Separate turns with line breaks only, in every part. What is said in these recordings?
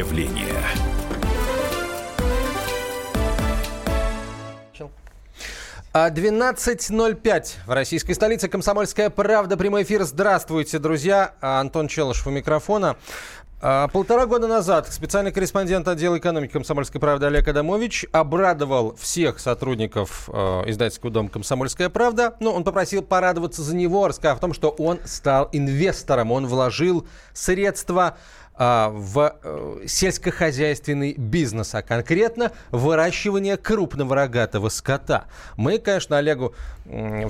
явление.
А 12.05 в российской столице. Комсомольская правда. Прямой эфир. Здравствуйте, друзья. А, Антон Челышев у микрофона. А, полтора года назад специальный корреспондент отдела экономики «Комсомольской правды» Олег Адамович обрадовал всех сотрудников э, издательского дома «Комсомольская правда». Ну, он попросил порадоваться за него, рассказав о том, что он стал инвестором. Он вложил средства а, в э, сельскохозяйственный бизнес, а конкретно выращивание крупного рогатого скота. Мы, конечно, Олегу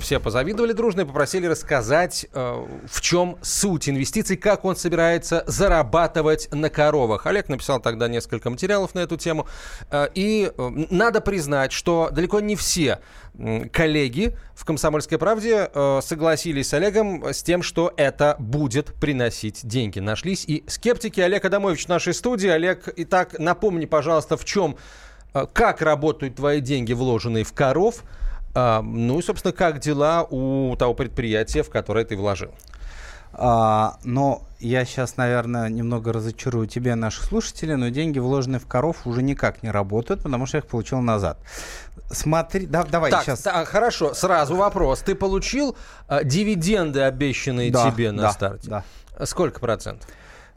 все позавидовали дружно и попросили рассказать, э, в чем суть инвестиций, как он собирается зарабатывать на коровах. Олег написал тогда несколько материалов на эту тему. Э, и надо признать, что далеко не все коллеги в «Комсомольской правде» э, согласились с Олегом с тем, что это будет приносить деньги. Нашлись и скептики. Олег Адамович в нашей студии. Олег, итак, напомни, пожалуйста, в чем, э, как работают твои деньги, вложенные в коров, э, ну и, собственно, как дела у того предприятия, в которое ты вложил.
А, но я сейчас, наверное, немного разочарую тебя, наших слушателей, но деньги, вложенные в коров, уже никак не работают, потому что я их получил назад. Смотри, да, давай
так,
сейчас.
Да, хорошо, сразу вопрос. Ты получил э, дивиденды, обещанные
да,
тебе на
да,
старте?
Да.
Сколько процентов?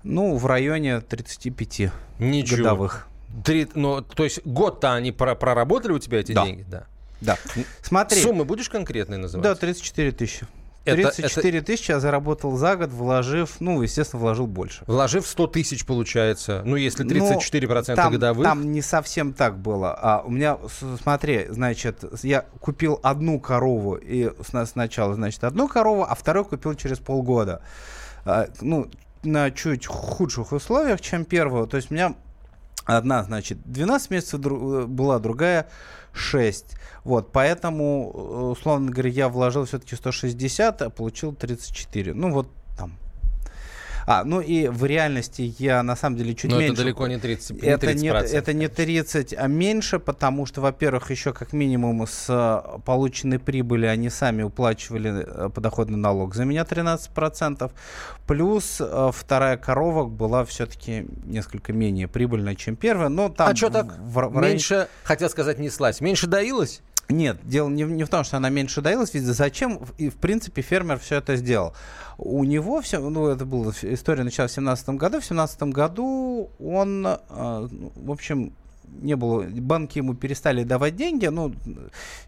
Ну, в районе 35
Ничего.
годовых.
Три, ну, то есть год-то они проработали у тебя эти
да.
деньги? Да.
Да. Смотри.
Суммы будешь конкретные называть?
Да, 34 тысячи. 34 это, тысячи я заработал за год, вложив, ну, естественно, вложил больше.
Вложив 100 тысяч, получается. Ну, если 34% ну,
там,
годовых.
Там не совсем так было. А у меня, смотри, значит, я купил одну корову, и сначала, значит, одну корову, а вторую купил через полгода. А, ну, на чуть худших условиях, чем первую. То есть у меня одна, значит, 12 месяцев была, другая 6. Вот, поэтому, э, условно говоря, я вложил все-таки 160, а получил 34. Ну, вот а, ну и в реальности я на самом деле чуть
Но
меньше.
это далеко не 30, не 30%.
Это не, это не 30, а меньше, потому что, во-первых, еще как минимум с э, полученной прибыли они сами уплачивали э, подоходный налог за меня 13%. Плюс вторая корова была все-таки несколько менее прибыльная, чем первая. Но там
а что так? В, в меньше, районе... хотел сказать, неслась. Меньше доилась?
Нет, дело не, не в том, что она меньше доилась, ведь зачем, и в принципе, фермер все это сделал. У него все, ну, это была история началась в 17 году, в 17 году он, э, в общем, не было, банки ему перестали давать деньги, ну,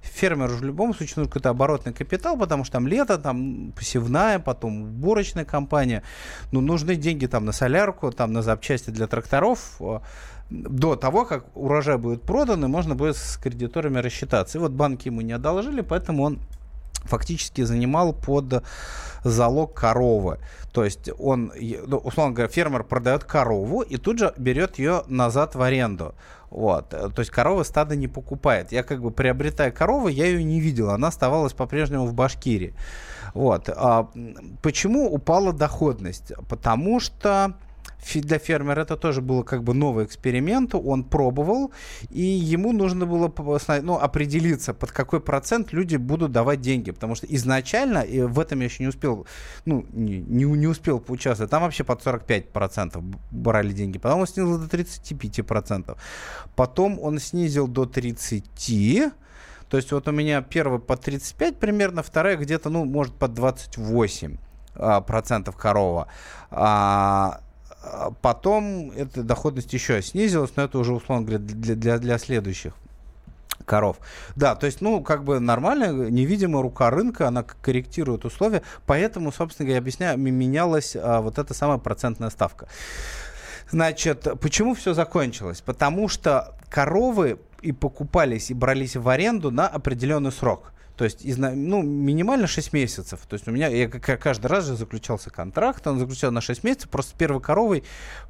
фермеру в любом случае нужен какой-то оборотный капитал, потому что там лето, там посевная, потом уборочная компания, ну, нужны деньги там на солярку, там на запчасти для тракторов, до того, как урожай будет продан, и можно будет с кредиторами рассчитаться. И вот банки ему не одолжили, поэтому он фактически занимал под залог коровы. То есть он, ну, условно говоря, фермер продает корову и тут же берет ее назад в аренду. Вот. То есть корова стада не покупает. Я как бы приобретая корову, я ее не видел. Она оставалась по-прежнему в Башкирии. Вот. А почему упала доходность? Потому что для фермера это тоже было как бы новый эксперимент, он пробовал, и ему нужно было ну, определиться, под какой процент люди будут давать деньги, потому что изначально, и в этом я еще не успел, ну, не, не, не успел поучаствовать, там вообще под 45% брали деньги, потом он снизил до 35%, потом он снизил до 30%, то есть вот у меня первый по 35 примерно, вторая где-то, ну, может, под 28 а, процентов корова. А потом эта доходность еще снизилась, но это уже, условно говоря, для, для, для следующих коров. Да, то есть, ну, как бы нормально, невидимая рука рынка, она корректирует условия, поэтому, собственно говоря, объясняю, менялась а, вот эта самая процентная ставка. Значит, почему все закончилось? Потому что коровы и покупались, и брались в аренду на определенный срок. То есть, ну, минимально 6 месяцев. То есть у меня, я каждый раз же заключался контракт, он заключал на 6 месяцев, просто первой коровой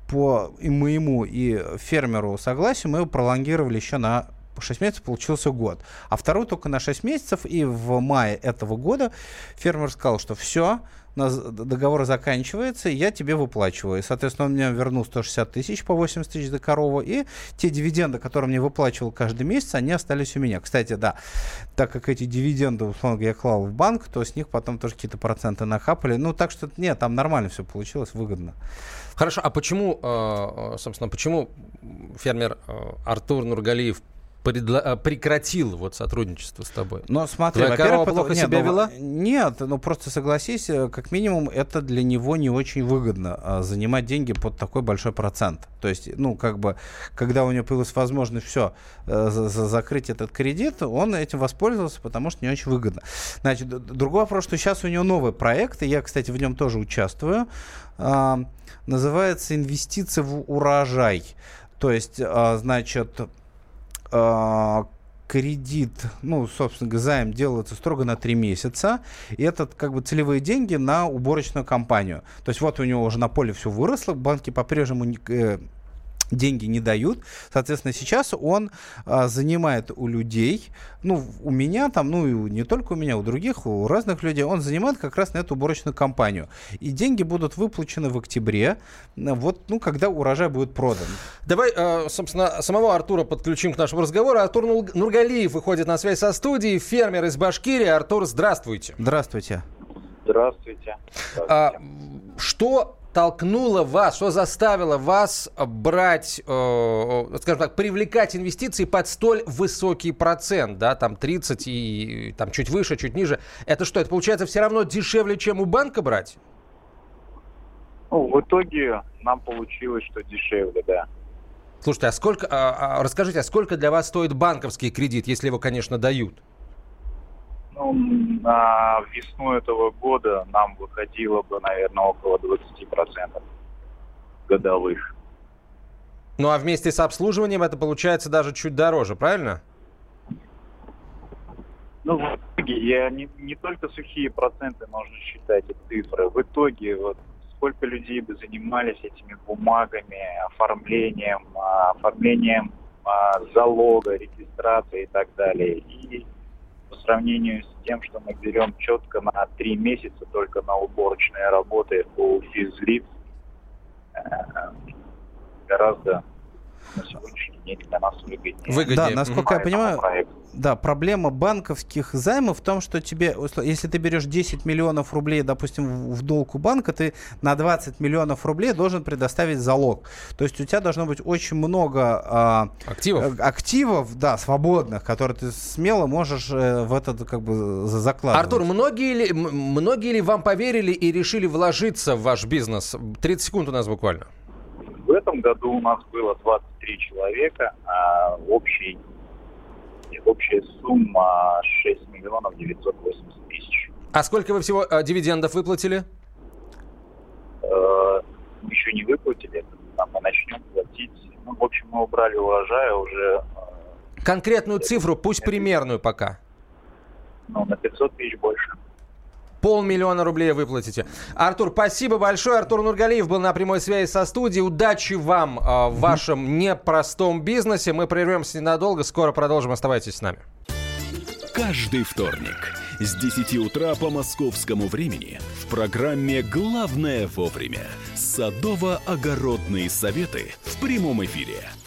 по и моему и фермеру согласию мы его пролонгировали еще на 6 месяцев получился год. А второй только на 6 месяцев. И в мае этого года фермер сказал, что все, договор заканчивается, я тебе выплачиваю. И, соответственно, он мне вернул 160 тысяч по 80 тысяч за корову, и те дивиденды, которые мне выплачивал каждый месяц, они остались у меня. Кстати, да, так как эти дивиденды, условно я клал в банк, то с них потом тоже какие-то проценты нахапали. Ну, так что, нет, там нормально все получилось, выгодно.
Хорошо, а почему, э, э, собственно, почему фермер э, Артур Нургалиев предла- э, прекратил вот сотрудничество с тобой?
Но смотри,
Твоя корова плохо нет, себя ну, вела?
Нет, ну просто согласись, э, как минимум это для него не очень выгодно а, занимать деньги под такой большой процент. То есть, ну как бы, когда у него появилась возможность все э, за- закрыть этот кредит, он этим воспользовался, потому что не очень выгодно. Значит, другой вопрос, что сейчас у него новый проект, и я, кстати, в нем тоже участвую. А, называется инвестиции в урожай. То есть, а, значит, кредит, ну, собственно, займ делается строго на 3 месяца, и это как бы целевые деньги на уборочную компанию. То есть вот у него уже на поле все выросло, банки по-прежнему э, деньги не дают. Соответственно, сейчас он а, занимает у людей, ну, у меня там, ну, и не только у меня, у других, у разных людей, он занимает как раз на эту уборочную кампанию. И деньги будут выплачены в октябре, вот, ну, когда урожай будет продан.
Давай, э, собственно, самого Артура подключим к нашему разговору. Артур Нургалиев выходит на связь со студией, фермер из Башкирии. Артур, здравствуйте.
Здравствуйте.
Здравствуйте.
Здравствуйте. А, что толкнуло вас, что заставило вас брать, э, скажем так, привлекать инвестиции под столь высокий процент, да, там 30 и там чуть выше, чуть ниже. Это что, это получается все равно дешевле, чем у банка брать?
Ну, в итоге нам получилось, что дешевле, да.
Слушайте, а сколько, а, а, расскажите, а сколько для вас стоит банковский кредит, если его, конечно, дают?
Ну, на весну этого года нам выходило бы, наверное, около 20% годовых.
Ну а вместе с обслуживанием это получается даже чуть дороже, правильно?
Ну, в итоге я не, не только сухие проценты нужно считать, и цифры. В итоге вот сколько людей бы занимались этими бумагами, оформлением, а, оформлением а, залога, регистрации и так далее. И по сравнению с тем, что мы берем четко на три месяца только на уборочные работы у физлиц, э, гораздо на сегодняшний день для нас выгоднее.
Выгоднее. Да, насколько я понимаю, проект. Да, проблема банковских займов в том, что тебе, если ты берешь 10 миллионов рублей, допустим, в долг у банка, ты на 20 миллионов рублей должен предоставить залог. То есть у тебя должно быть очень много
а, активов.
Э, активов, да, свободных, которые ты смело можешь э, в это как бы закладывать.
Артур, многие ли, многие ли вам поверили и решили вложиться в ваш бизнес? 30 секунд у нас буквально.
Этом году у нас было 23 человека, а общий общая сумма 6 миллионов 980 тысяч.
А сколько вы всего э, дивидендов выплатили?
Э, еще не выплатили, там мы начнем платить. Ну, в общем, мы убрали урожая уже...
Э, Конкретную цифру, пусть примерную пока.
Ну, на 500 тысяч больше
полмиллиона рублей выплатите. Артур, спасибо большое. Артур Нургалиев был на прямой связи со студией. Удачи вам э, в вашем непростом бизнесе. Мы прервемся ненадолго. Скоро продолжим. Оставайтесь с нами.
Каждый вторник с 10 утра по московскому времени в программе «Главное вовремя» садово-огородные советы в прямом эфире –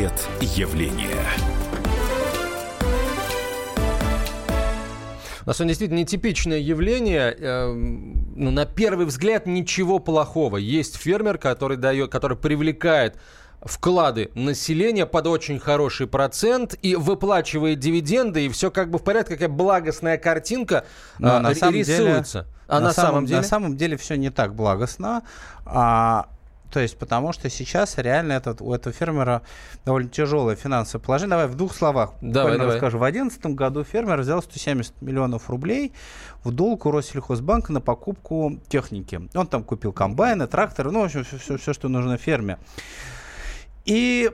Портрет явления.
На самом деле, действительно нетипичное явление. Э, ну, на первый взгляд ничего плохого. Есть фермер, который, дает, который привлекает вклады населения под очень хороший процент и выплачивает дивиденды, и все как бы в порядке, какая благостная картинка
Но а, на самом рисуется. Деле, а на, на самом, самом деле? На самом деле все не так благостно. А, То есть, потому что сейчас реально этот, у этого фермера довольно тяжелое финансовое положение. Давай в двух словах
давай, давай.
расскажу. В 2011 году фермер взял 170 миллионов рублей в долг у Россельхозбанка на покупку техники. Он там купил комбайны, тракторы, ну, в общем, все, все, все что нужно ферме. И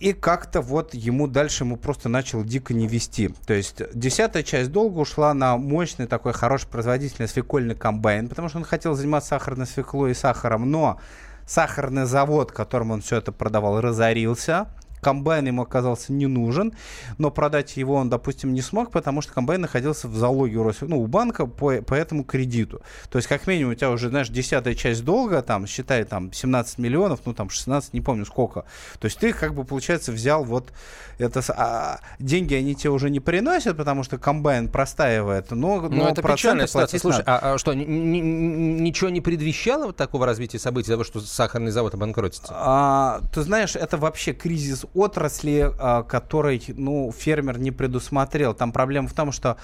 и как-то вот ему дальше ему просто начал дико не вести. То есть десятая часть долга ушла на мощный такой хороший производительный свекольный комбайн, потому что он хотел заниматься сахарной свеклой и сахаром, но сахарный завод, которым он все это продавал, разорился комбайн ему оказался не нужен, но продать его он, допустим, не смог, потому что комбайн находился в залоге у, ну, у банка по, по этому кредиту. То есть, как минимум, у тебя уже, знаешь, десятая часть долга, там, считай, там, 17 миллионов, ну, там, 16, не помню сколько. То есть, ты, как бы, получается, взял вот это... А, деньги они тебе уже не приносят, потому что комбайн простаивает, но,
но, но это печальная ситуация. Слушай, а, а что, ничего не предвещало вот такого развития событий, того, что сахарный завод обанкротится?
А, ты знаешь, это вообще кризис отрасли, а, которой ну, фермер не предусмотрел. Там проблема в том, что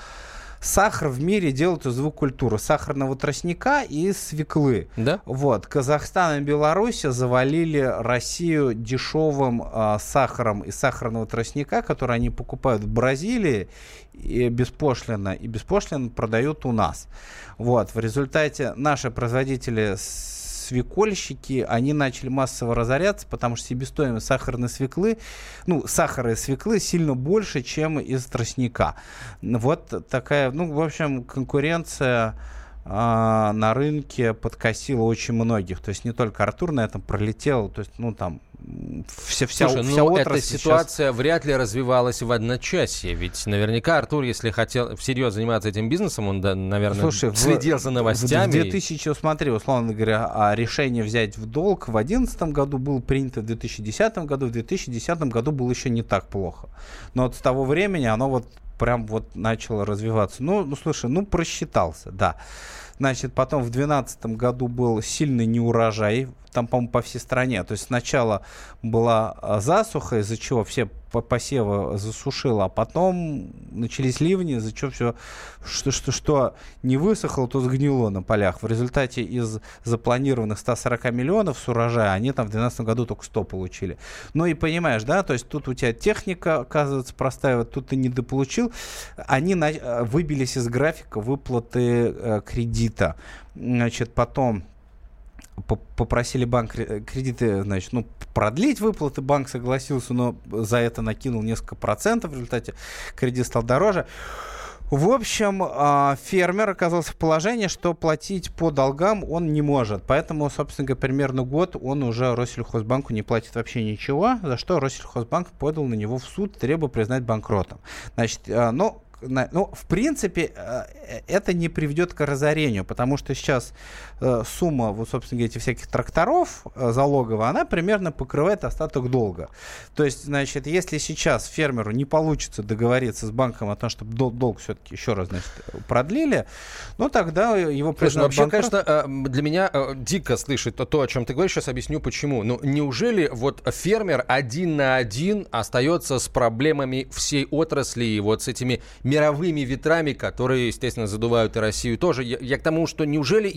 сахар в мире делают из двух культур. Сахарного тростника и свеклы.
Да?
Вот. Казахстан и Беларусь завалили Россию дешевым э, сахаром из сахарного тростника, который они покупают в Бразилии и беспошлино, и беспошлино продают у нас. Вот. В результате наши производители свекольщики, они начали массово разоряться, потому что себестоимость сахарной свеклы, ну, сахара и свеклы сильно больше, чем из тростника. Вот такая, ну, в общем, конкуренция на рынке подкосила очень многих. То есть не только Артур на этом пролетел, то есть, ну, там, вся, вся,
Слушай,
вся
ну,
отрасль
эта ситуация сейчас... вряд ли развивалась в одночасье. Ведь наверняка Артур, если хотел всерьез заниматься этим бизнесом, он, да, наверное, Слушай, следил в, за новостями.
В 2000, смотри, условно говоря, а решение взять в долг в 2011 году было принято в 2010 году, в 2010 году было еще не так плохо. Но вот с того времени оно вот прям вот начало развиваться. Ну, ну слушай, ну просчитался, да. Значит, потом в 2012 году был сильный неурожай там, по-моему, по всей стране. То есть сначала была а, засуха, из-за чего все посевы засушило, а потом начались ливни, из-за чего все, что, что, что не высохло, то сгнило на полях. В результате из запланированных 140 миллионов с урожая, они там в 2012 году только 100 получили. Ну и понимаешь, да, то есть тут у тебя техника, оказывается, простаивает, тут ты недополучил. Они на, э, выбились из графика выплаты э, кредита. Значит, потом попросили банк кредиты, значит, ну, продлить выплаты, банк согласился, но за это накинул несколько процентов, в результате кредит стал дороже. В общем, а, фермер оказался в положении, что платить по долгам он не может. Поэтому, собственно говоря, примерно год он уже Россельхозбанку не платит вообще ничего, за что Россельхозбанк подал на него в суд, требуя признать банкротом. Значит, а, ну, ну, в принципе, э, это не приведет к разорению, потому что сейчас э, сумма, вот, собственно говоря, этих всяких тракторов э, залоговая, она примерно покрывает остаток долга. То есть, значит, если сейчас фермеру не получится договориться с банком о том, чтобы дол- долг все-таки еще раз, значит, продлили, ну, тогда его признают
Вообще, банкрот... конечно, для меня дико слышать то, то, о чем ты говоришь, сейчас объясню почему. Ну, неужели вот фермер один на один остается с проблемами всей отрасли и вот с этими мировыми ветрами, которые, естественно, задувают и Россию тоже. Я, я к тому, что неужели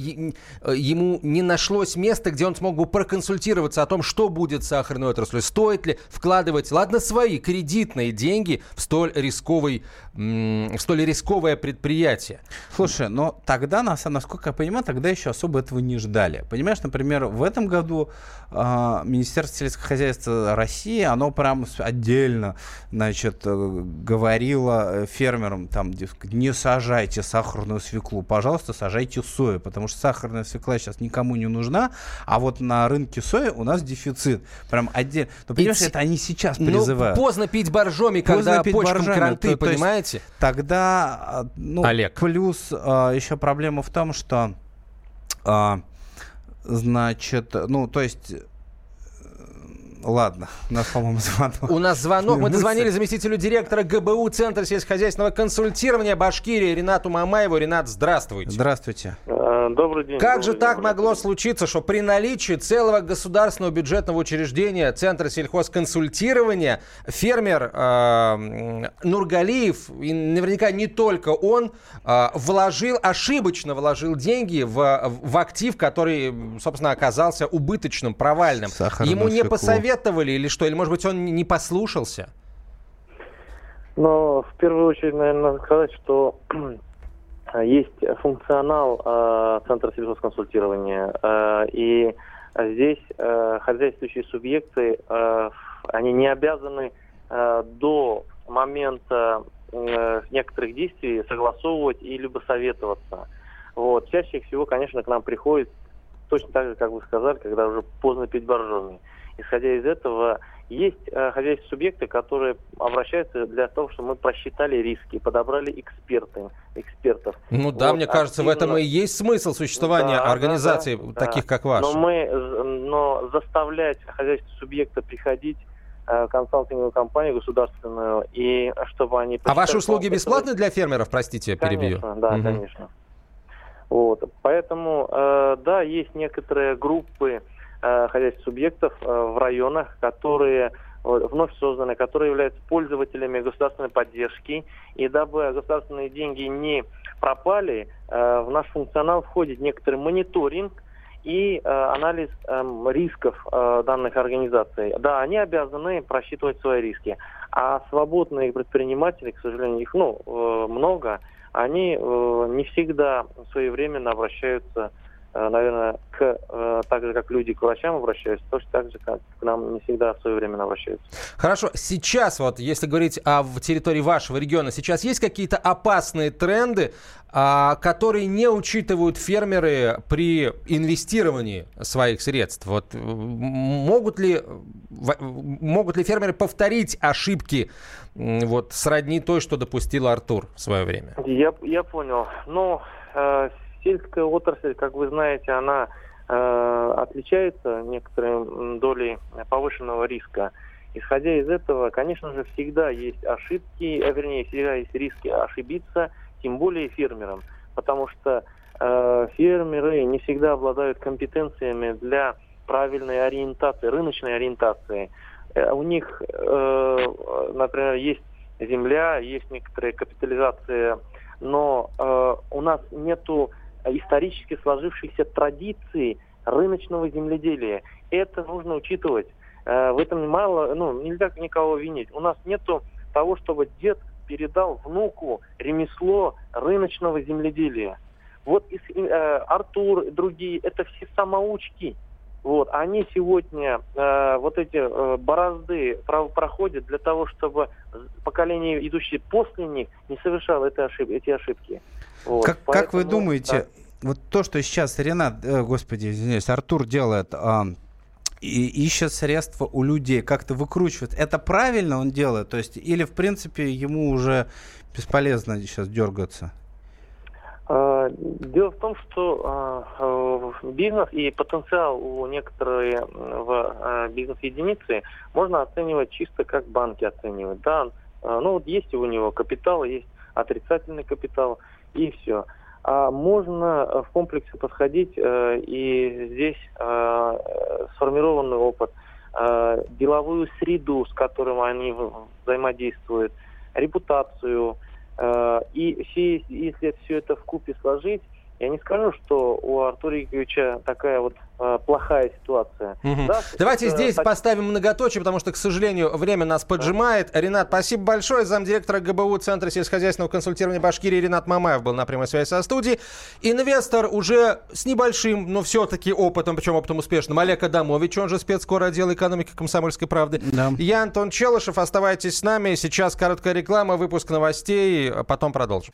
э, ему не нашлось места, где он смог бы проконсультироваться о том, что будет с сахарной отраслью, стоит ли вкладывать, ладно, свои кредитные деньги в столь рисковый, в столь рисковое предприятие.
Слушай, но тогда, насколько я понимаю, тогда еще особо этого не ждали. Понимаешь, например, в этом году э, Министерство сельского хозяйства России, оно прям отдельно, значит, э, говорило фермерам, фермерам, там, не сажайте сахарную свеклу, пожалуйста, сажайте сою, потому что сахарная свекла сейчас никому не нужна, а вот на рынке сои у нас дефицит. Прям отдельно. Ну, понимаешь, это они сейчас ну, призывают.
Ну, поздно пить боржоми, поздно когда пить почкам боржоми. кранты, то, понимаете?
есть, тогда, а, ну, Олег. плюс а, еще проблема в том, что, а, значит, ну, то есть Ладно, у нас, по-моему, звонок.
У нас звонок. Мы дозвонили заместителю директора ГБУ Центра сельскохозяйственного консультирования Башкирии Ренату Мамаеву. Ренат, здравствуйте.
Здравствуйте.
Добрый день.
Как
добрый
же
день,
так
Владимир.
могло случиться, что при наличии целого государственного бюджетного учреждения Центра сельхозконсультирования фермер э, Нургалиев, и наверняка не только он, э, вложил, ошибочно вложил деньги в, в актив, который, собственно, оказался убыточным, провальным.
Сахарную
Ему не
свеклу.
посоветовали или что? Или, может быть, он не послушался?
Но в первую очередь, наверное, надо сказать, что есть функционал э, Центра сельхозконсультирования, э, и здесь э, хозяйствующие субъекты, э, они не обязаны э, до момента э, некоторых действий согласовывать и либо советоваться. Вот. Чаще всего, конечно, к нам приходит точно так же, как вы сказали, когда уже поздно пить боржоми. Исходя из этого, есть э, хозяйственные субъекты, которые обращаются для того, чтобы мы просчитали риски, подобрали эксперты, экспертов.
Ну да,
Вот,
мне кажется, в этом
активно.
и есть смысл существования
Да, да,
организаций,
да,
таких
да.
как ваша.
Но мы, но заставлять хозяйственные субъекты приходить э, консалтинговую компанию государственную, и чтобы они...
А ваши услуги бесплатны для фермеров, простите, я перебью?
Конечно, да,
Мгм.
конечно. Вот, поэтому, э, да, есть некоторые группы э, хозяйственных субъектов э, в районах, которые вновь созданы, которые являются пользователями государственной поддержки. И дабы государственные деньги не пропали, э, в наш функционал входит некоторый мониторинг и э, анализ эм, рисков э, данных организаций. Да, они обязаны просчитывать свои риски. А свободные предприниматели, к сожалению, их ну, много, они не всегда своевременно обращаются, э, наверное, к, э, так же, как люди к врачам обращаются, точно так же, как к нам не всегда своевременно обращаются.
Хорошо, сейчас вот, если говорить о в территории вашего региона, сейчас есть какие-то опасные тренды, а, которые не учитывают фермеры при инвестировании своих средств? Вот м, могут ли, в- могут ли фермеры повторить ошибки вот сродни той, что допустил Артур в свое время?
Я, я понял. Ну, э, сельская отрасль, как вы знаете, она э, отличается некоторой долей повышенного риска. Исходя из этого, конечно же, всегда есть ошибки, э, вернее, всегда есть риски ошибиться, тем более фермерам, потому что э, фермеры не всегда обладают компетенциями для правильной ориентации, рыночной ориентации. Э, у них, э, например, есть земля, есть некоторая капитализация, но э, у нас нету исторически сложившихся традиций рыночного земледелия. Это нужно учитывать. Э, в этом мало, ну, нельзя никого винить. У нас нету того, чтобы дед передал внуку ремесло рыночного земледелия. Вот и э, Артур другие, это все самоучки. Вот, они сегодня э, вот эти э, борозды про- проходят для того, чтобы поколение, идущее после них, не совершало это ошиб- эти ошибки. Вот,
Как, как вы
поэтому,
думаете, вот то, что сейчас Ренат, э, господи, извиняюсь, Артур делает, а, и ищет средства у людей, как-то выкручивает, это правильно он делает? То есть, или, в принципе, ему уже бесполезно сейчас дергаться?
Э, Дело в том, что э, бизнес и потенциал у некоторой в э, бизнес-единицы можно оценивать чисто как банки оценивают. Да, ну вот есть у него капитал, есть отрицательный капитал и все. А можно э, в комплексе подходить э, и здесь э, сформированный опыт, деловую среду, с которым они взаимодействуют, репутацию, И все, если все это в купе сложить, я не скажу, что у Артура Яковлевича такая вот э, плохая ситуация. Да,
Давайте
это
здесь
так-
поставим многоточие, потому что, к сожалению, время нас поджимает. Ренат, спасибо большое. Замдиректора ГБУ Центра сельскохозяйственного консультирования Башкирии Ренат Мамаев был на прямой связи со студией. Инвестор уже с небольшим, но все-таки опытом, причем опытом успешным, Олег Адамович, он же спецкор отдела экономики комсомольской правды.
Да.
Я Антон Челышев. Оставайтесь с нами. Сейчас короткая реклама, выпуск новостей, а потом продолжим.